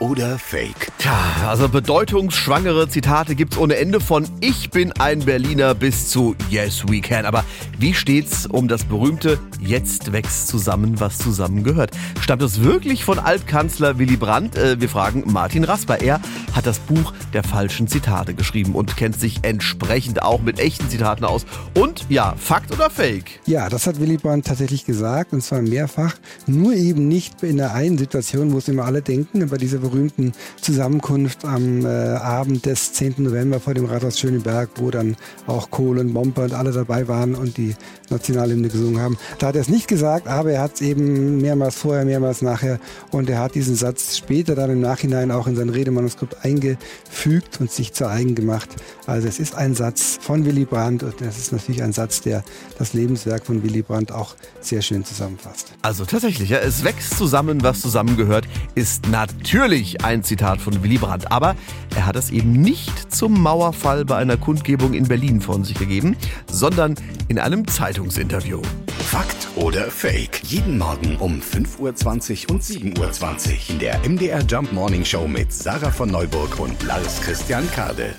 oder Fake? Tja, also bedeutungsschwangere Zitate gibt's ohne Ende von Ich bin ein Berliner bis zu Yes we can. Aber wie steht's um das berühmte Jetzt wächst zusammen, was zusammengehört? Stammt es wirklich von Altkanzler Willy Brandt? Äh, wir fragen Martin Rasper. Er hat das Buch der falschen Zitate geschrieben und kennt sich entsprechend auch mit echten Zitaten aus. Und ja, Fakt oder Fake? Ja, das hat Willy Brandt tatsächlich gesagt und zwar mehrfach. Nur eben nicht in der einen Situation, wo es immer alle denken, bei dieser berühmten Zusammenkunft am äh, Abend des 10. November vor dem Rathaus Schöneberg, wo dann auch Kohl und Bomper und alle dabei waren und die Nationalhymne gesungen haben. Da hat er es nicht gesagt, aber er hat es eben mehrmals vorher, mehrmals nachher und er hat diesen Satz später dann im Nachhinein auch in sein Redemanuskript eingefügt und sich zu eigen gemacht. Also es ist ein Satz von Willy Brandt und es ist natürlich ein Satz, der das Lebenswerk von Willy Brandt auch sehr schön zusammenfasst. Also tatsächlich, ja, es wächst zusammen, was zusammengehört, ist natürlich ein Zitat von Willy Brandt. Aber er hat es eben nicht zum Mauerfall bei einer Kundgebung in Berlin von sich gegeben, sondern in einem Zeitungsinterview. Fakt oder Fake? Jeden Morgen um 5.20 Uhr und 7.20 Uhr in der MDR Jump Morning Show mit Sarah von Neuburg und Lars Christian Kade.